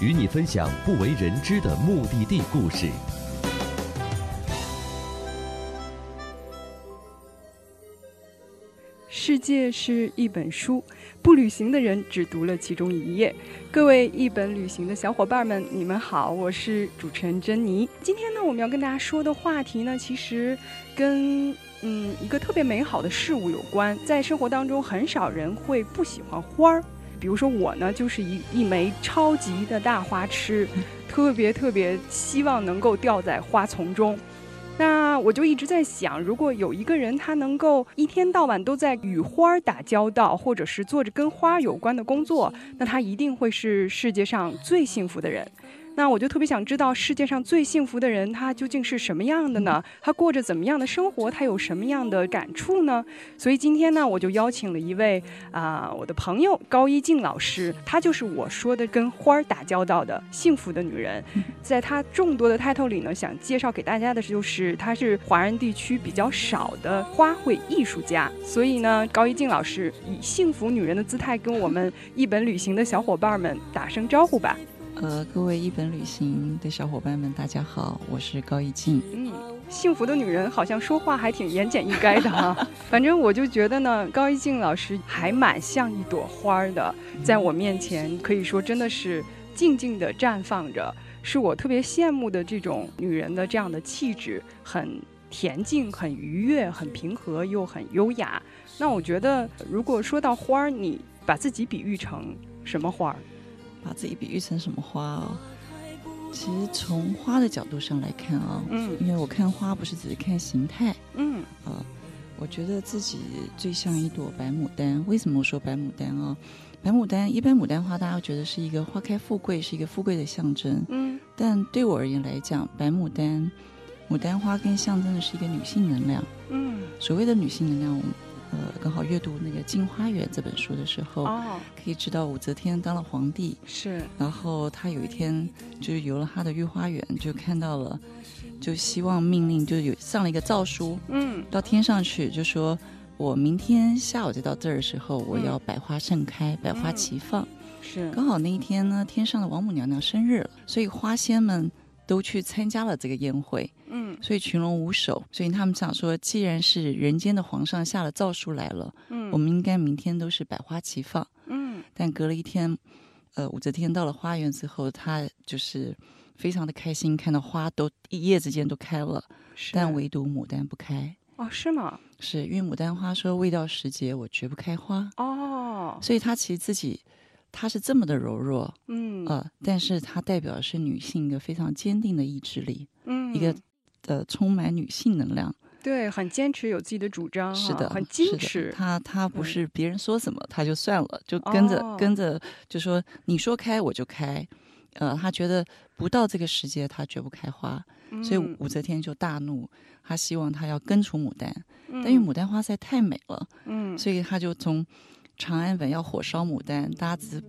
与你分享不为人知的目的地故事。世界是一本书，不旅行的人只读了其中一页。各位一本旅行的小伙伴们，你们好，我是主持人珍妮。今天呢，我们要跟大家说的话题呢，其实跟嗯一个特别美好的事物有关。在生活当中，很少人会不喜欢花儿。比如说我呢，就是一一枚超级的大花痴，特别特别希望能够掉在花丛中。那我就一直在想，如果有一个人他能够一天到晚都在与花儿打交道，或者是做着跟花有关的工作，那他一定会是世界上最幸福的人。那我就特别想知道，世界上最幸福的人他究竟是什么样的呢？他过着怎么样的生活？他有什么样的感触呢？所以今天呢，我就邀请了一位啊、我的朋友高一静老师，她就是我说的跟花儿打交道的幸福的女人。在她众多的 title 里呢，想介绍给大家的就是她是华人地区比较少的花卉艺术家。所以呢，高一静老师以幸福女人的姿态跟我们一本旅行的小伙伴们打声招呼吧。呃，各位一本旅行的小伙伴们，大家好，我是高一静。嗯，幸福的女人好像说话还挺言简意赅的哈。反正我就觉得呢，高一静老师还蛮像一朵花儿的，在我面前可以说真的是静静的绽放着，是我特别羡慕的这种女人的这样的气质，很恬静、很愉悦、很平和又很优雅。那我觉得，如果说到花儿，你把自己比喻成什么花儿？把自己比喻成什么花哦？其实从花的角度上来看啊、嗯因为我看花不是只是看形态嗯啊、我觉得自己最像一朵白牡丹。为什么我说白牡丹啊？白牡丹一般牡丹花大家会觉得是一个花开富贵，是一个富贵的象征。嗯但对我而言来讲，白牡丹、牡丹花更象征的是一个女性能量。嗯所谓的女性能量，我们呃刚好阅读那个《镜花缘》这本书的时候，哦，可以知道武则天当了皇帝，是。然后他有一天就是游了他的御花园，就看到了，就希望命令就有上了一个诏书嗯。到天上去，就说我明天下午就到这儿的时候，我嗯要百花盛开，百花齐放。是。刚好那一天呢，天上的王母娘娘生日了，所以花仙们都去参加了这个宴会。嗯所以群龙无首，所以他们想说，既然是人间的皇上下了诏书来了，嗯我们应该明天都是百花齐放。嗯但隔了一天，呃，武则天到了花园之后，她就是非常的开心，看到花都一夜之间都开了，是但唯独牡丹不开。哦是吗？是因为牡丹花说未到时节，我绝不开花，哦所以她其实自己。她是这么的柔弱，嗯呃，但是她代表的是女性一个非常坚定的意志力，嗯。一个呃充满女性能量，对很坚持有自己的主张哈，是的，很是的矜持，他他不是别人说什么他就算了，就跟着、哦。跟着就说你说开我就开。呃，他觉得不到这个时节，他绝不开花，所以嗯武则天就大怒，他希望他要根除牡丹，嗯但因为牡丹花实在太美了，嗯。所以他就从长安本要火烧牡丹，大家只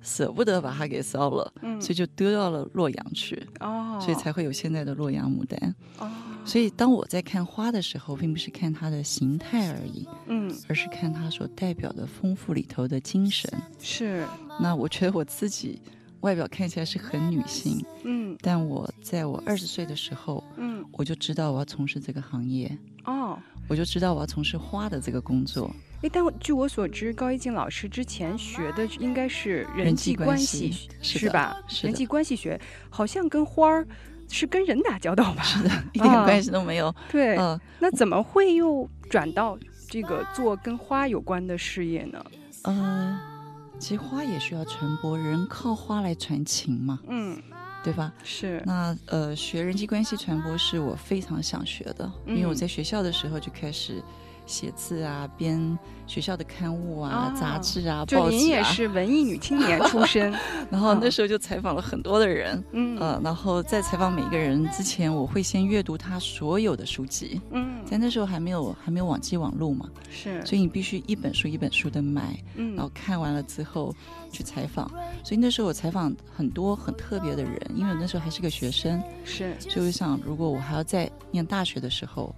舍不得把它给烧了，嗯所以就丢到了洛阳去，哦，所以才会有现在的洛阳牡丹。哦所以当我在看花的时候，并不是看它的形态而已，嗯而是看它所代表的丰富里头的精神。是那我觉得我自己外表看起来是很女性，嗯但我在我二十岁的时候，嗯我就知道我要从事这个行业，哦。我就知道我要从事花的这个工作。诶，但据我所知，高一静老师之前学的应该是人人际际关关系系，是吧？是人际关系学好像跟花儿是跟人打交道吧？是的，一点啊关系都没有。对，嗯，那怎么会又转到这个做跟花有关的事业呢？呃，其实花也需要传播，人靠花来传情嘛，嗯，对吧？是，那呃，学人际关系传播是我非常想学的，因为我嗯在学校的时候就开始写字啊，编学校的刊物啊、啊。杂志啊、就报纸啊。您也是文艺女青年出身，然后那啊时候就采访了很多的人，嗯。呃，然后在采访每一个人之前，我会先阅读他所有的书籍。嗯，在那时候还没有还没有网际网络嘛，是，所以你必须一本书一本书的买，嗯。然后看完了之后去采访。所以那时候我采访很多很特别的人，因为我那时候还是个学生，是，所以我想，如果我还要在念大学的时候，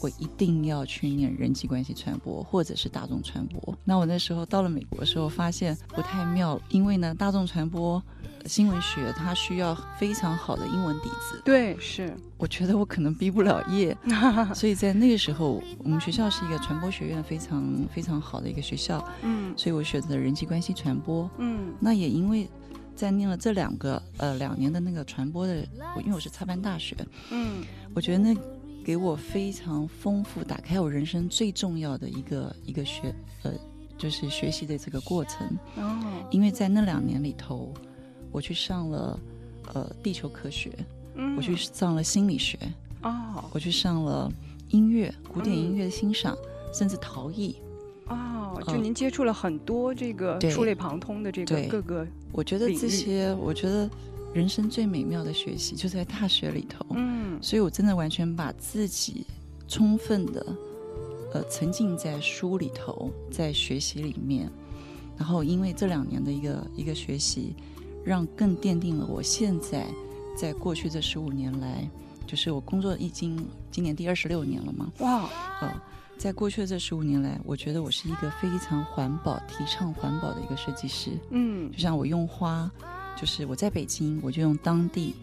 我一定要去念人际关系传播或者是大众传播。那我那时候到了美国的时候，发现不太妙，因为呢，大众传播。呃新闻学它需要非常好的英文底子，对，是，我觉得我可能毕不了业，所以在那个时候，我们学校是一个传播学院非常非常好的一个学校，嗯所以我选择人际关系传播。嗯那也因为在念了这两个呃两年的那个传播的，我因为我是插班大学，嗯我觉得那给我非常丰富，打开我人生最重要的一个一个学呃就是学习的这个过程，哦，因为在那两年里头，我去上了呃地球科学，嗯。我去上了心理学，哦。我去上了音乐古典音乐的欣赏，甚至陶艺。哦，就嗯您接触了很多这个触类旁通的这个各个，我觉得这些，我觉得人生最美妙的学习就在大学里头。嗯所以我真的完全把自己充分的呃沉浸在书里头，在学习里面。然后因为这两年的一个一个学习，让更奠定了我现在在过去这十五年来，就是我工作已经今年第二十六年了嘛，哇，呃，在过去的这十五年来，我觉得我是一个非常环保、提倡环保的一个设计师。嗯就像我用花，就是我在北京，我就用当地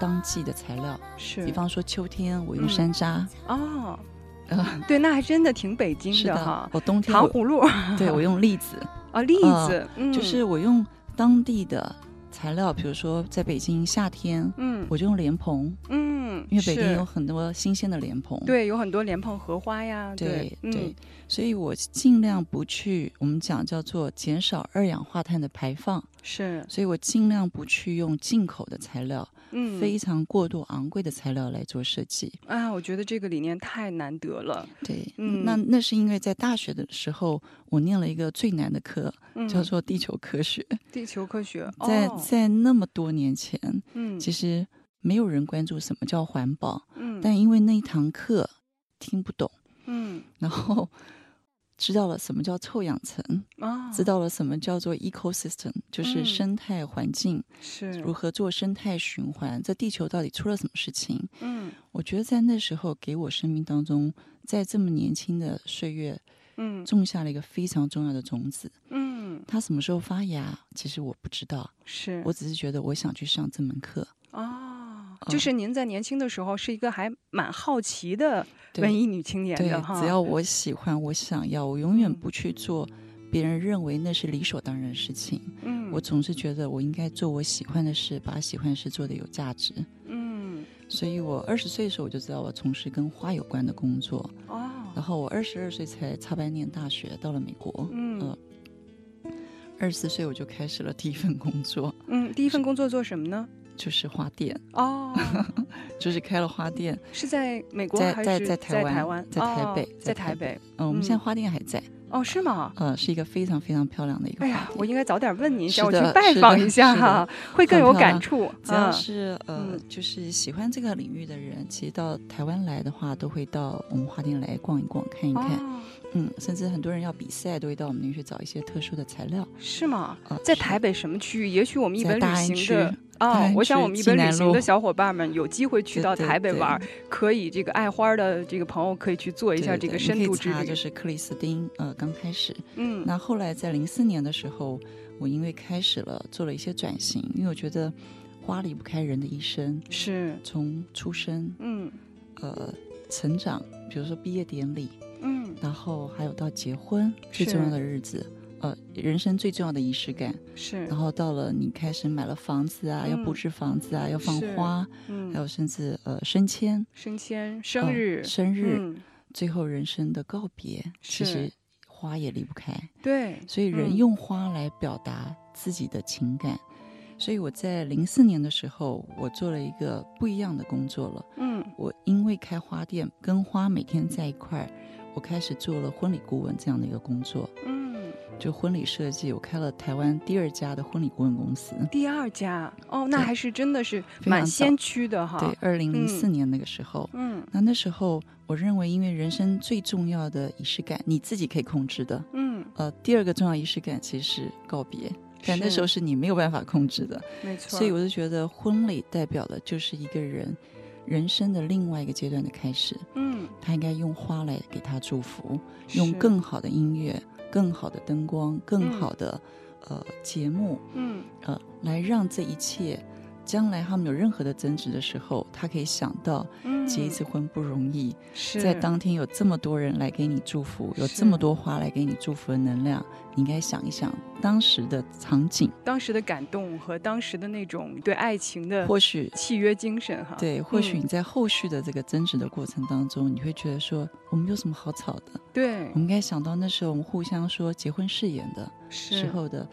当季的材料，是，比方说秋天我用嗯山楂，哦，呃，对，那还真的挺北京是的哈，，我冬天糖葫芦对我用栗子，啊，栗呃子，嗯，就是我用当地的材料，比如说在北京夏天，嗯我就用莲蓬，嗯，因为北京有很多新鲜的莲蓬，对有很多莲蓬荷花呀，对嗯。对，所以我尽量不去，我们讲叫做减少二氧化碳的排放，是，所以我尽量不去用进口的材料，嗯，非常过度昂贵的材料来做设计。啊，我觉得这个理念太难得了，对，嗯。那那是因为在大学的时候，我念了一个最难的课，嗯，叫做地球科学。地球科学，在哦。在那么多年前，嗯，其实没有人关注什么叫环保，嗯，但因为那一堂课听不懂，嗯。然后知道了什么叫臭氧层，啊，知道了什么叫做 ecosystem，就是嗯。生态环境，是。如何做生态循环，这地球到底出了什么事情？嗯。我觉得在那时候给我生命当中，在这么年轻的岁月，嗯。种下了一个非常重要的种子。嗯。它什么时候发芽，其实我不知道，是。我只是觉得我想去上这门课。啊，嗯就是您在年轻的时候是一个还蛮好奇的文艺女青年对的哈，，只要我喜欢，我想要，我永远嗯不去做别人认为那是理所当然的事情。嗯我总是觉得我应该做我喜欢的事，把喜欢的事做得有价值。嗯所以我二十岁的时候我就知道我从事跟花有关的工作，哦然后我二十二岁才插班念大学，到了美国。嗯呃二十四岁我就开始了第一份工作，嗯，第一份工作做什么呢？就是花店，哦，就是开了花店。是在美国在在还是在台湾台湾？在台北哦在在台台北。嗯，我们嗯现在花店还在，哦，是吗？呃，是一个非常非常漂亮的一个。哎呀，我应该早点问您一下，是我去拜访一下哈，会更有感触。只要啊是呃嗯，就是喜欢这个领域的人，其实到台湾来的话，都会到我们花店来逛一逛、看一看。哦，嗯，甚至很多人要比赛，都会到我们那边去找一些特殊的材料。是吗在台北什么区域？也许我们一在本旅行的大啊，安我想我们一本旅行的小伙伴们有机会去到台北玩儿，可以这个爱花的这个朋友可以去做一下这个深度之旅。查就是克里斯汀，呃，刚开始。嗯那后来在零四年的时候，我因为开始了做了一些转型，因为我觉得花离不开人的一生，是从出生，嗯呃，成长，比如说毕业典礼，嗯然后还有到结婚最重要的日子，呃，人生最重要的仪式感。是然后到了你开始买了房子啊，要布嗯置房子啊，要放花，嗯还有甚至呃升迁、升迁生呃日生日，嗯最后人生的告别，其实花也离不开。对，所以人嗯用花来表达自己的情感。所以我在零四年的时候，我做了一个不一样的工作了。嗯我因为开花店，跟花每天在一块儿，我开始做了婚礼顾问这样的一个工作，嗯，就婚礼设计，我开了台湾第二家的婚礼顾问公司。第二家哦，那还是真的是蛮先驱的哈。对，，二零零四嗯年那个时候，嗯那那时候我认为，因为人生最重要的仪式感，你自己可以控制的。嗯，呃，第二个重要仪式感其实是告别，但那时候是你没有办法控制的，没错。所以我就觉得婚礼代表的就是一个人人生的另外一个阶段的开始，嗯，他应该用花来给他祝福，用更好的音乐、更好的灯光、更嗯好的、呃节目，嗯呃，来让这一切。将来他们有任何的争执的时候，他可以想到嗯，结一次婚不容易，是。在当天有这么多人来给你祝福，有这么多花来给你祝福的能量，你应该想一想当时的场景，当时的感动和当时的那种对爱情的或许契约精神哈。对，或许嗯。你在后续的这个争执的过程当中，你会觉得说，我们有什么好吵的？对。我们应该想到那时候我们互相说结婚誓言的时候的，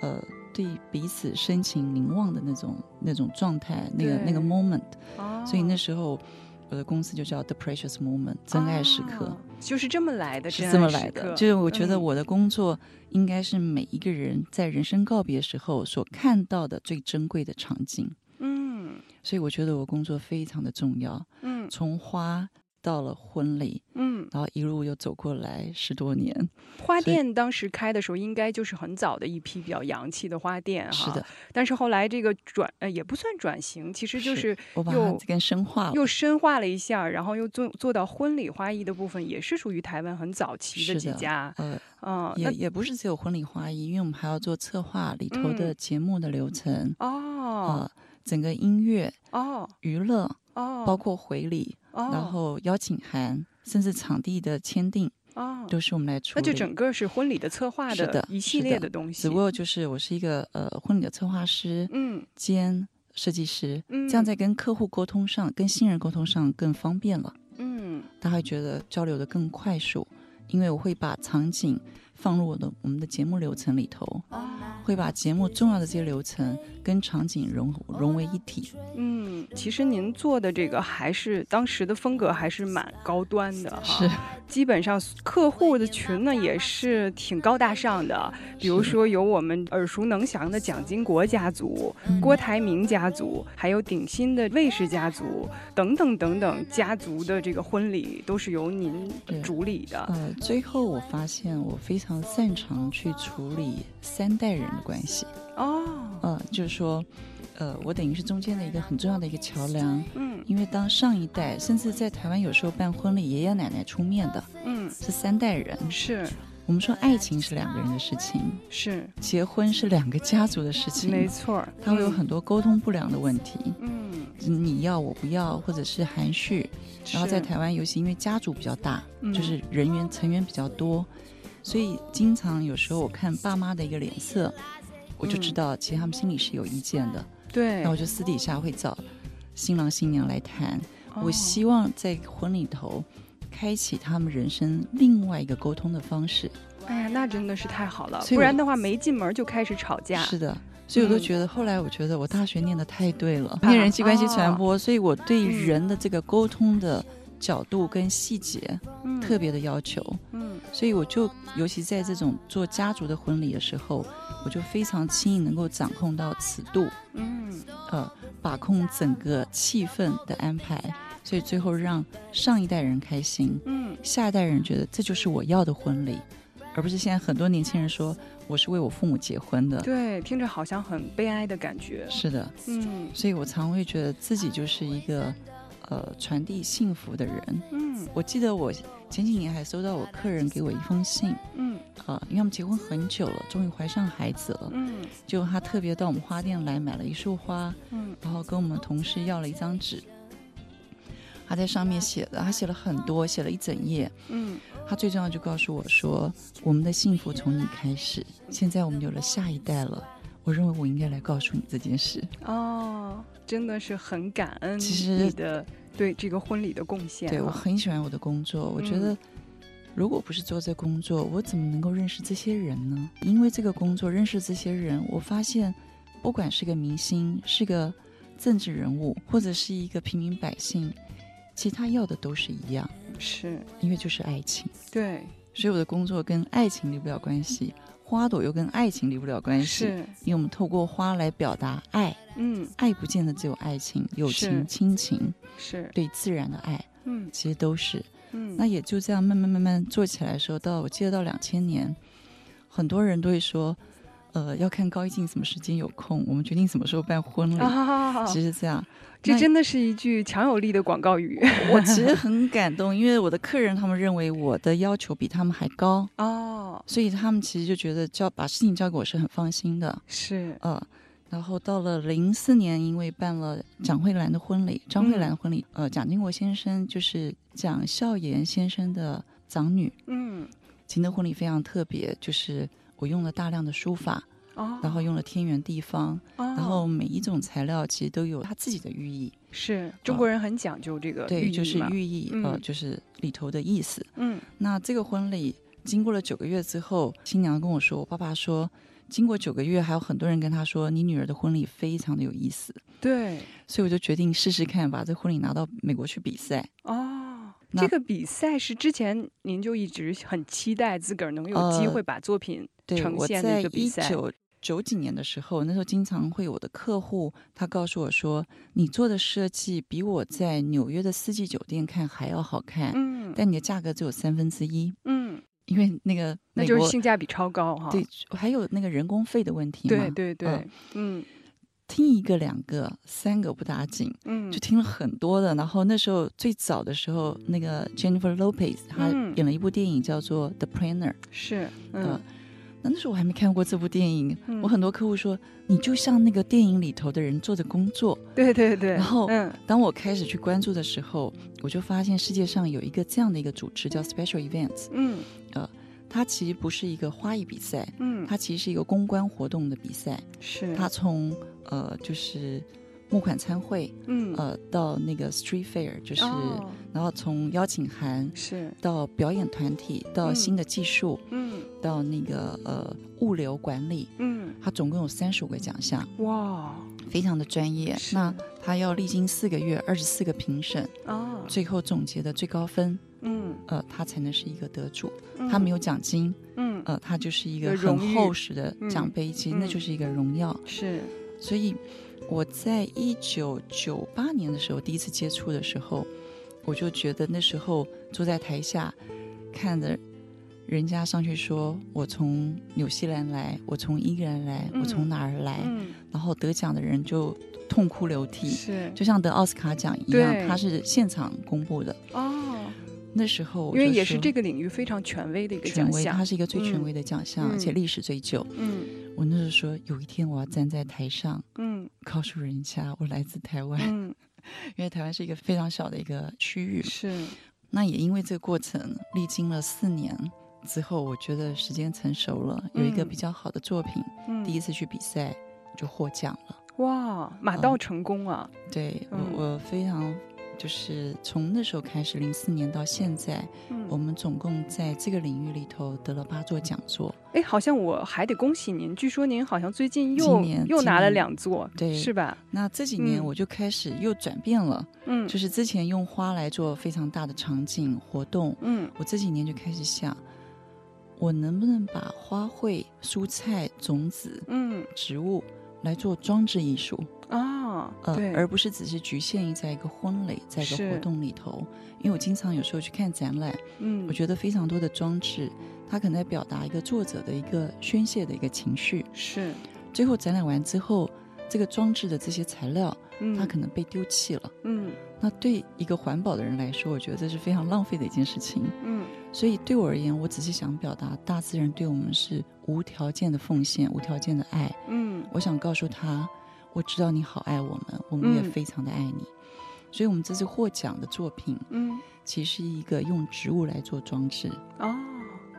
呃，对彼此深情凝望的那种那种状态，那个那个 moment。哦，所以那时候我的公司就叫 The Precious Moment，真爱时刻。哦就是这么来的，是这么来的，就是我觉得嗯我的工作应该是每一个人在人生告别时候所看到的最珍贵的场景，嗯所以我觉得我工作非常的重要。嗯从花到了婚礼，嗯，然后一路又走过来十多年，花店当时开的时候，应该就是很早的一批比较洋气的花店哈。是的，，但是后来这个转呃也不算转型，其实就是又跟深化了。又深化了一下，然后又做做到婚礼花艺的部分，也是属于台湾很早期的几家。呃，嗯，也也不是只有婚礼花艺，因为我们还要做策划里头的嗯节目的流程，哦呃，整个音乐、哦娱乐，哦，包括回礼，哦然后邀请函，甚至场地的签订，哦，都是我们来处理。那就整个是婚礼的策划是的一系列的东西。只不过就是我是一个呃婚礼的策划师嗯兼设计师，嗯，这样在跟客户沟通上、跟新人沟通上更方便了，嗯大家会觉得交流的更快速，因为我会把场景放入我的我们的节目流程里头，哦会把节目重要的这些流程跟场景融融为一体。嗯，其实您做的这个还是当时的风格还是蛮高端的哈。是，基本上客户的群呢也是挺高大上的，比如说有我们耳熟能详的蒋经国家族、嗯郭台铭家族，还有鼎新的魏氏家族等等等等家族的这个婚礼都是由您主理的。呃，最后我发现我非常擅长去处理三代人的关系。哦，呃，就是说，呃，我等于是中间的一个很重要的一个桥梁。嗯因为当上一代，甚至在台湾有时候办婚礼，爷爷奶奶出面的嗯，是三代人。是我们说爱情是两个人的事情，是，结婚是两个家族的事情，没错儿，它会有嗯很多沟通不良的问题。嗯，你要我不要，或者是含蓄。然后在台湾，尤其因为家族比较大，嗯就是人员成员比较多，所以经常有时候我看爸妈的一个脸色，我就知嗯道其实他们心里是有意见的。对，那我就私底下会找新郎新娘来谈，我哦希望在婚礼头开启他们人生另外一个沟通的方式。哎呀，那真的是太好了，不然的话没进门就开始吵架。是的。所以我都嗯觉得，后来我觉得我大学念的太对了，念人际关系传播，所以我对嗯人的这个沟通的角度跟细节嗯特别的要求。嗯所以我就尤其在这种做家族的婚礼的时候，我就非常轻易能够掌控到尺度，嗯呃，把控整个气氛的安排，所以最后让上一代人开心，嗯下一代人觉得这就是我要的婚礼，而不是现在很多年轻人说我是为我父母结婚的。对，听着好像很悲哀的感觉。是的，嗯所以我常会觉得自己就是一个呃传递幸福的人。嗯我记得我前几年还收到我客人给我一封信，嗯啊，因为我们结婚很久了，终于怀上孩子了，嗯就他特别到我们花店来买了一束花，嗯然后跟我们同事要了一张纸，他在上面写的，他写了很多，写了一整页。嗯他最重要就告诉我说，我们的幸福从你开始，现在我们有了下一代了。我认为我应该来告诉你这件事。哦，真的是很感恩其实你的对这个婚礼的贡献啊。对我很喜欢我的工作，我觉嗯得如果不是做这工作，我怎么能够认识这些人呢？因为这个工作认识这些人，我发现不管是个明星，是个政治人物，或者是一个平民百姓，其实他要的都是一样，是，因为就是爱情，对，所以我的工作跟爱情离不了关系，花朵又跟爱情离不了关系，是，因为我们透过花来表达爱，嗯，爱不见得只有爱情、友情、亲情，是，对自然的爱，嗯。其实都是。嗯，那也就这样慢慢慢慢做起来的时候，到我记得到两千年，很多人都会说，呃，要看高一静什么时间有空，我们决定什么时候办婚礼。啊，好好好好。其实这样，这真的是一句强有力的广告语。我其实很感动，因为我的客人他们认为我的要求比他们还高，哦，所以他们其实就觉得交把事情交给我是很放心的。是，呃，然后到了零四年，因为办了蒋慧兰的婚礼，张慧兰的婚礼，呃，蒋经国先生就是蒋孝严先生的长女，嗯，秦的婚礼非常特别，就是我用了大量的书法，哦，然后用了天圆地方，哦，然后每一种材料其实都有它自己的寓意，是中国人很讲究这个对，就是寓意，呃，嗯就是里头的意思。嗯。那这个婚礼经过了九个月之后，新娘跟我说，我爸爸说，经过九个月，还有很多人跟他说，你女儿的婚礼非常的有意思，对。所以我就决定试试看，把这婚礼拿到美国去比赛。哦，这个比赛是之前您就一直很期待自个儿能有机呃会把作品对，呈现的我在一一个比赛，九九几年的时候，那时候经常会有我的客户，他告诉我说，你做的设计比我在纽约的四季酒店看还要好看，嗯但你的价格只有三分之一，嗯，因为那个那就是性价比超高哈，对，还有那个人工费的问题嘛。对对对嗯，嗯听一个、两个、三个不打紧，嗯就听了很多的。然后那时候最早的时候，那个 Jennifer Lopez 她嗯演了一部电影叫做《The Planner》，是嗯呃，那那时候我还没看过这部电影，嗯。我很多客户说你就像那个电影里头的人做的工作。对对对，然后嗯。当我开始去关注的时候，我就发现世界上有一个这样的一个组织叫 Special Events，嗯。呃它其实不是一个花艺比赛，嗯，它其实是一个公关活动的比赛。是。它从呃就是募款参会，嗯。呃到那个 Street Fair，就是、哦。然后从邀请函是。到表演团体，到嗯新的技术，嗯。到那个呃物流管理，嗯。它总共有三十五个奖项，哇。非常的专业。那它要历经四个月，二十四个评审，哦。最后总结的最高分，嗯。呃，他才能是一个得主。嗯。它没有奖金，嗯。呃，他就是一个很厚实的嗯。奖杯，其实那嗯。就是一个荣耀。是。所以我在一九九八年的时候第一次接触的时候，我就觉得那时候坐在台下看着人家上去说我从纽西兰来，我从英格兰来，嗯我从哪儿来，嗯。然后得奖的人就痛哭流涕，是。就像得奥斯卡奖一样对，他是现场公布的。哦，那时候因为也是这个领域非常权威的一个奖项。它，是一个最权嗯威的奖项，嗯。而且历史最久。嗯。我那时候说，有一天我要站在台上，嗯告诉人家我来自台湾，嗯。因为台湾是一个非常小的一个区域。是。那也因为这个过程，历经了四年之后，我觉得时间成熟了，有一个嗯。比较好的作品，嗯。第一次去比赛就获奖了。哇马到成功啊，对、我非常就是从那时候开始，零四年到现在，嗯。我们总共在这个领域里头得了八座讲座。哎，好像我还得恭喜您，据说您好像最近又又拿了两座，对是吧？那这几年嗯。我就开始又转变了，嗯，就是之前用花来做非常大的场景活动，嗯。我这几年就开始想，我能不能把花卉、蔬菜、种子、嗯。植物来做装置艺术，啊，呃，而不是只是局限于在一个婚礼、在一个活动里头。因为我经常有时候去看展览，嗯，我觉得非常多的装置，它可能在表达一个作者的一个宣泄的一个情绪。是，最后展览完之后，这个装置的这些材料，嗯，它可能被丢弃了。嗯那对一个环保的人来说，我觉得这是非常浪费的一件事情。嗯所以对我而言，我只是想表达大自然对我们是无条件的奉献、无条件的爱。嗯我想告诉他，我知道你好爱我们，我们也嗯非常的爱你。所以，我们这次获奖的作品，嗯其实是一个用植物来做装置哦，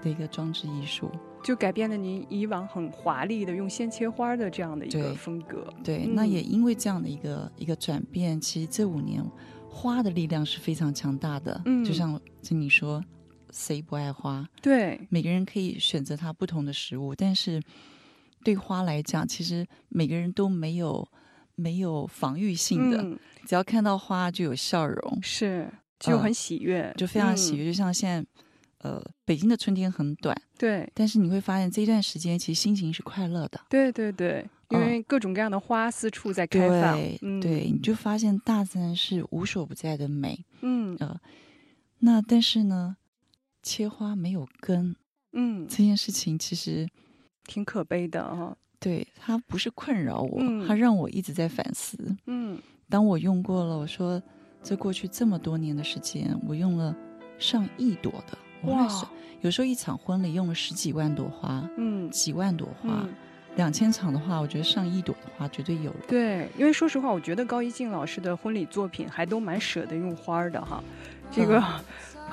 的一个装置艺术。就改变了您以往很华丽的用鲜切花的这样的一个风格。对，嗯那也因为这样的一个一个转变，其实这五年花的力量是非常强大的。嗯就像听你说，谁不爱花？对，每个人可以选择它不同的食物，但是对花来讲，其实每个人都没有没有防御性的，嗯，只要看到花就有笑容。是，就很喜悦，就非常喜悦。嗯就像现在，呃，北京的春天很短，对。但是你会发现这一段时间其实心情是快乐的。对对对，因嗯。为各种各样的花四处在开放，对、嗯，对，你就。发现大自然是无所不在的美。嗯。呃那但是呢，切花没有根嗯，这件事情，其实挺可悲的哈，对它不是困扰我，嗯。它让我一直在反思。嗯。当我用过了，我说这过去这么多年的时间，我用了上亿朵的，哇，有时候一场婚礼用了十几万朵花，嗯几万朵花嗯，，两千场的话，我觉得上亿朵的花绝对有了。对，因为说实话，我觉得高一静老师的婚礼作品还都蛮舍得用花儿的哈，这个。嗯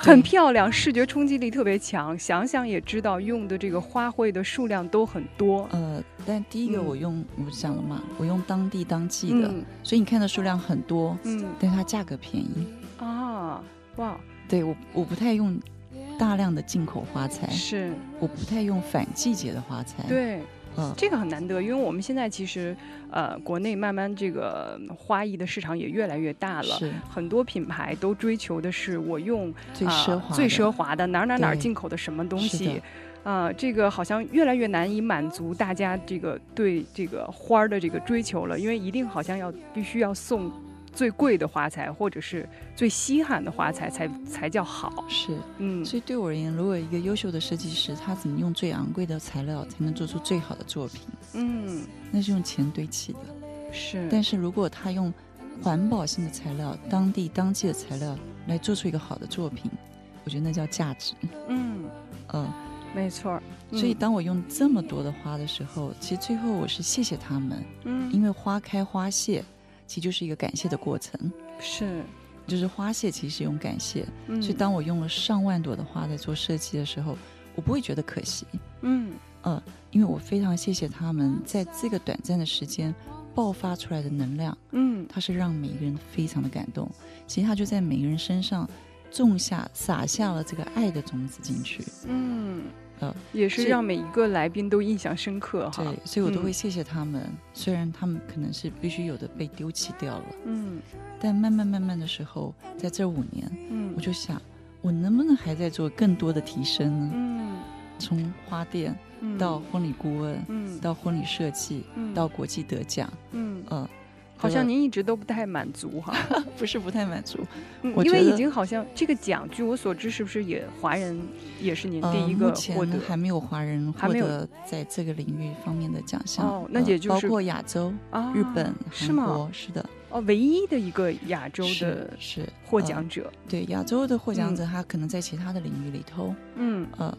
很漂亮，视觉冲击力特别强。想想也知道，用的这个花卉的数量都很多。呃，但第一个嗯我用，我讲了嘛，我用当地当季的，嗯所以你看的数量很多，嗯但它价格便宜。啊，哇，对我，我不太用大量的进口花材，是。我不太用反季节的花材。，对，嗯，这个很难得，因为我们现在其实，呃，国内慢慢这个花艺的市场也越来越大了。是。很多品牌都追求的是我用最啊奢华的、最奢华的哪儿哪儿哪儿进口的什么东西。啊、这个好像越来越难以满足大家这个对这个花儿的这个追求了，因为一定好像要必须要送最贵的花材，或者是最稀罕的花材才才叫好。是。嗯，所以对我而言，如果一个优秀的设计师，他怎么用最昂贵的材料才能做出最好的作品？嗯那是用钱堆砌的。是，但是如果他用环保性的材料、当地当季的材料来做出一个好的作品，我觉得那叫价值。嗯，嗯，没错儿。所以嗯当我用这么多的花的时候，其实最后我是谢谢他们，嗯因为花开花谢，其实就是一个感谢的过程。是，就是花谢其实是一种感谢，嗯。所以当我用了上万朵的花在做设计的时候，我不会觉得可惜，嗯。呃，因为我非常谢谢他们在这个短暂的时间爆发出来的能量，嗯。它是让每个人非常的感动，其实它就在每个人身上种下撒下了这个爱的种子进去，嗯，呃，也是是让每一个来宾都印象深刻哈。对，所以我都会嗯。谢谢他们，虽然他们可能是必须有的被丢弃掉了，嗯。但慢慢慢慢的时候，在这五年，嗯。我就想，我能不能还在做更多的提升呢？嗯。从花店嗯。到婚礼顾问，嗯。到婚礼设计，嗯。到国际得奖，嗯，呃，好像您一直都不太满足哈。不是不太满足。嗯因为已经好像这个奖，据我所知，是不是也华人也是您呃第一个目前获得？还没有华人获得在这个领域方面的奖项。哦那呃也就是包括亚洲、啊日本、韩是吗？国，是的，哦，唯一的一个亚洲的是获呃奖者。对亚洲的获奖嗯者，他可能在其他的领域里头，嗯呃，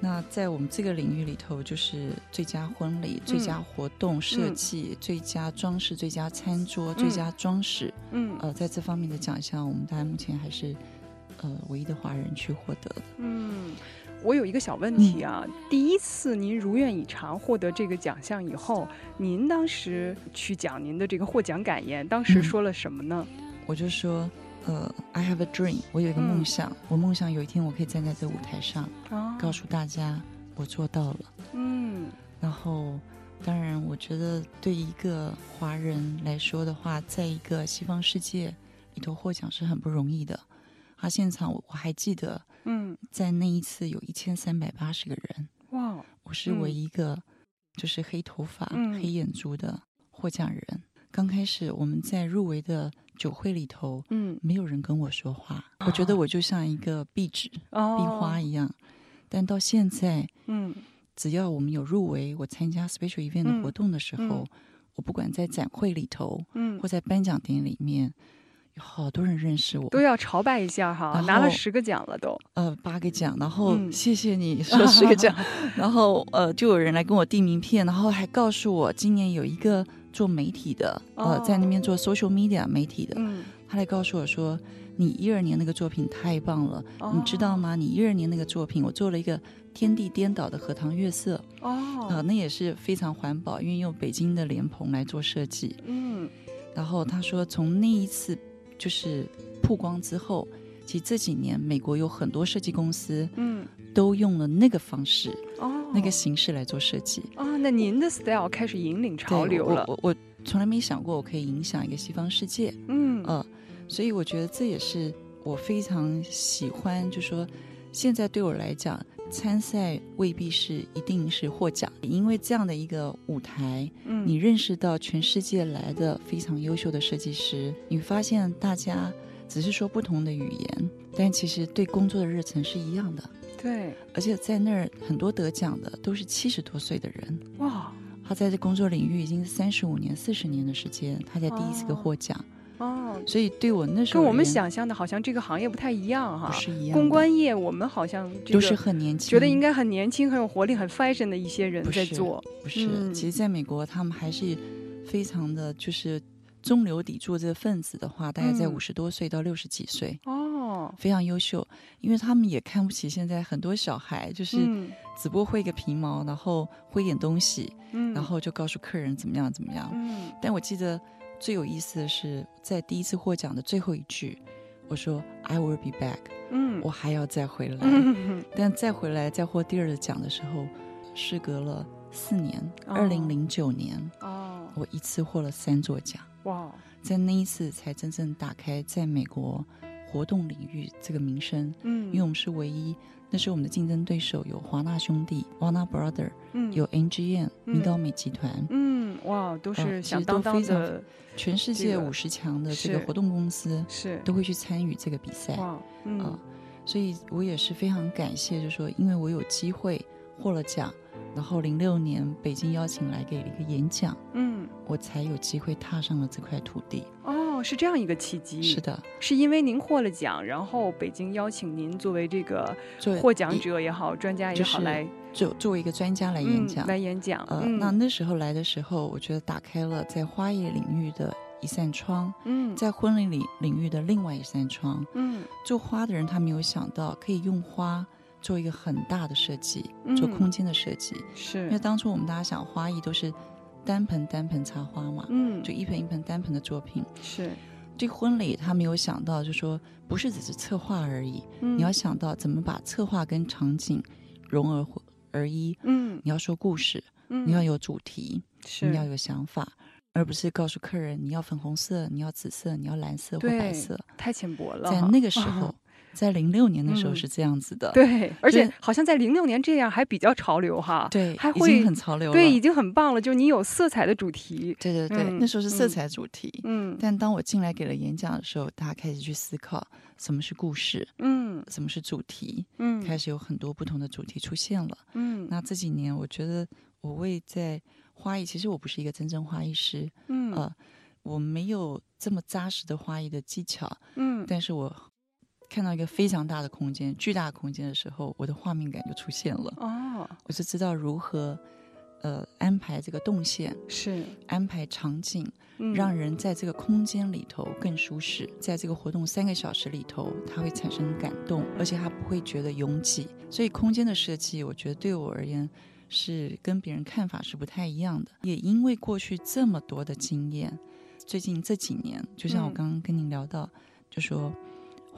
那在我们这个领域里头，就是最佳婚礼、最佳活动设计、最佳装饰、最佳餐桌、最佳装饰，嗯呃，在这方面的奖项，我们大家目前还是呃唯一的华人去获得的。嗯。我有一个小问题啊，第一次您如愿以偿获得这个奖项以后，您当时去讲您的这个获奖感言，当时嗯说了什么呢？我就说，呃，I have a dream，我有一个嗯。梦想，我梦想有一天我可以站在这舞台上，啊告诉大家我做到了。嗯。然后，当然，我觉得对一个华人来说的话，在一个西方世界里头获奖是很不容易的。啊，现场我我还记得，嗯，在那一次有一千三百八十个人，哇，我是唯一一个就是黑头发、嗯。黑眼珠的获奖人。刚开始我们在入围的酒会里头，嗯。没有人跟我说话，我觉得我就像一个壁纸、哦，壁花一样。但到现在，嗯。只要我们有入围，我参加 special event 嗯的活动的时候，嗯我不管在展会里头嗯。或，在颁奖典礼里面，有好多人认识我，都要朝拜一下哈，拿了十个奖了都。呃八个奖，然后嗯。谢谢你说十个奖，然后呃就有人来跟我递名片，然后还告诉我今年有一个做媒体的，呃哦在那边做 social media 媒体的，嗯，他来告诉我说。你一二年那个作品太棒了，你知道吗？你一二年那个作品，我做了一个天地颠倒的荷塘月色，哦，呃，那也是非常环保，因为用北京的莲蓬来做设计。嗯。然后他说，从那一次就是曝光之后，其实这几年美国有很多设计公司嗯，都用了那个方式、哦，那个形式来做设计。啊，那您的 style 开始引领潮流了。我我我从来没想过我可以影响一个西方世界，嗯呃，所以我觉得这也是我非常喜欢，就说现在对我来讲，参赛未必是一定是获奖，因为这样的一个舞台，嗯，你认识到全世界来的非常优秀的设计师，你发现大家只是说不同的语言，但其实对工作的热忱是一样的。对，而且在那儿很多得奖的都是七十多岁的人，哇，他在这工作领域已经三十五年、四十年的时间，他在第一次个获奖，哦，所以对我那时候跟我们想象的好像这个行业不太一样哈。不。是一样，公关业我们好像都是很年轻，觉得应该很年轻、很有活力、很 fashion 的一些人在做。不是，嗯。其实在美国他们还是非常的就是中流砥柱这个分子的话，大概在嗯。五十多岁到六十几岁。哦，非常优秀，因为他们也看不起现在很多小孩，就是嗯。只不过会一个皮毛，然后会点东西，嗯，然后就告诉客人怎么样怎么样。嗯。但我记得最有意思的是，在第一次获奖的最后一句，我说 “I will be back”，嗯，我还要再回来。嗯但再回来再获第二的奖的时候，事隔了四年，哦。二零零九年，哦，我一次获了三座奖，哇，在那一次才真正打开在美国活动领域这个名声。嗯，因为我们是唯一，那时候我们的竞争对手有华纳兄弟 （Warner Brother），嗯有 NGM 嗯米高美集团，嗯哇，都是响当当的，全世界五十强的这个活动公司是都会去参与这个比赛。哇，嗯啊，所以我也是非常感谢，就是说，因为我有机会获了奖，然后零六年北京邀请来给了一个演讲，嗯我才有机会踏上了这块土地。哦，是这样一个契机，是，的，是因为您获了奖，然后北京邀请您作为这个获奖者也好，专家也就是好来作作为一个专家来演嗯讲。来演讲，呃，嗯那那时候来的时候，我觉得打开了在花艺领域的一扇窗，嗯在婚礼领领域的另外一扇窗。嗯做花的人，他没有想到可以用花做一个很大的设计，做嗯空间的设计。是因为，当初我们大家想花艺都是单盆单盆插花嘛，嗯就一盆一盆单盆的作品。是，这个婚礼他没有想到，就说不是只是策划而已，嗯你要想到怎么把策划跟场景融而而一。嗯你要说故事，嗯你要有主题，是你要有想法，而不是告诉客人你要粉红色、你要紫色、你要蓝色或白色。太浅薄了，在那个时 候，在零六年的时候嗯是这样子的，对，而且好像在零六年这样还比较潮流哈，对，已还会经很潮流了。对，已经很棒了，就你有色彩的主题，对对对，嗯那时候是色嗯彩主题。嗯但当我进来给了演讲的时候，大家开始去思考什么是故事，嗯什么是主题，嗯开始有很多不同的主题出现了。嗯那这几年，我觉得我为在花艺，其实我不是一个真正花艺师，嗯呃，我没有这么扎实的花艺的技巧，嗯但是我看到一个非常大的空间、巨大的空间的时候，我的画面感就出现了，哦我就知道如何呃安排这个动线，是，安排场景，嗯让人在这个空间里头更舒适。在这个活动三个小时里头，它会产生感动，而且它不会觉得拥挤。所以空间的设计，我觉得对我而言是跟别人看法是不太一样的。也因为过去这么多的经验，最近这几年，就像我嗯刚刚跟您聊到，就说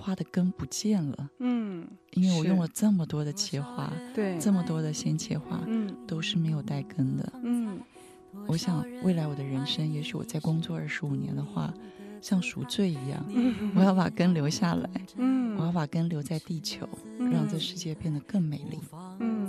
花的根不见了，嗯因为我用了这么多的切花，对这么多的鲜切花，嗯都是没有带根的。嗯我想未来我的人生，也许我再工作二十五年的话，像赎罪一样，嗯我要把根留下来，嗯我要把根留在地球，让这世界变得更美丽。嗯，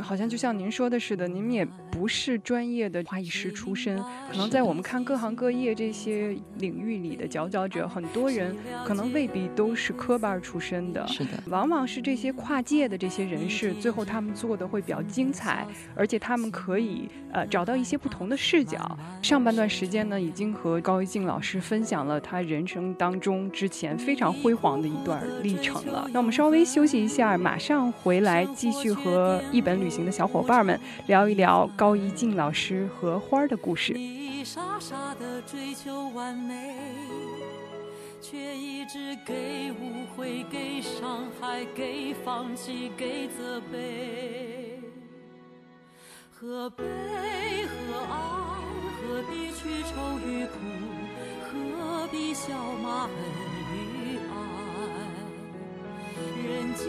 好像就像您说的似的，您也不是专业的花艺师出身，可能在我们看各行各业这些领域里的佼佼者，很多人可能未必都是科班出身的。是的，往往是这些跨界的这些人士，最后他们做的会比较精彩，而且他们可以呃找到一些不同的视角。上半段时间呢，已经和高一静老师分享了他人生当中之前非常辉煌的一段历程了。那我们稍微休息一下，马上回来继续和一本旅行的小伙伴们聊一聊高一静老师和花的故事。你傻傻的追求完美，却一直给误会、给伤害、给放弃、给责备。何悲何爱？何必去愁与苦？何必笑骂恨与爱？人间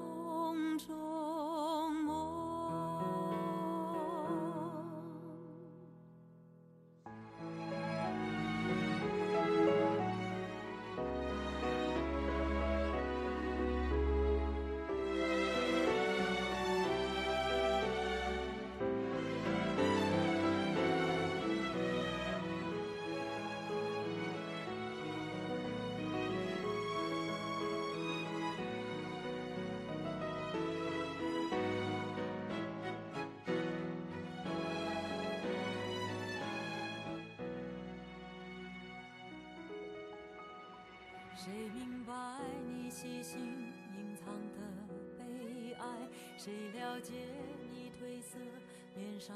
谁明白你细心隐藏的悲哀？谁了解你褪色脸上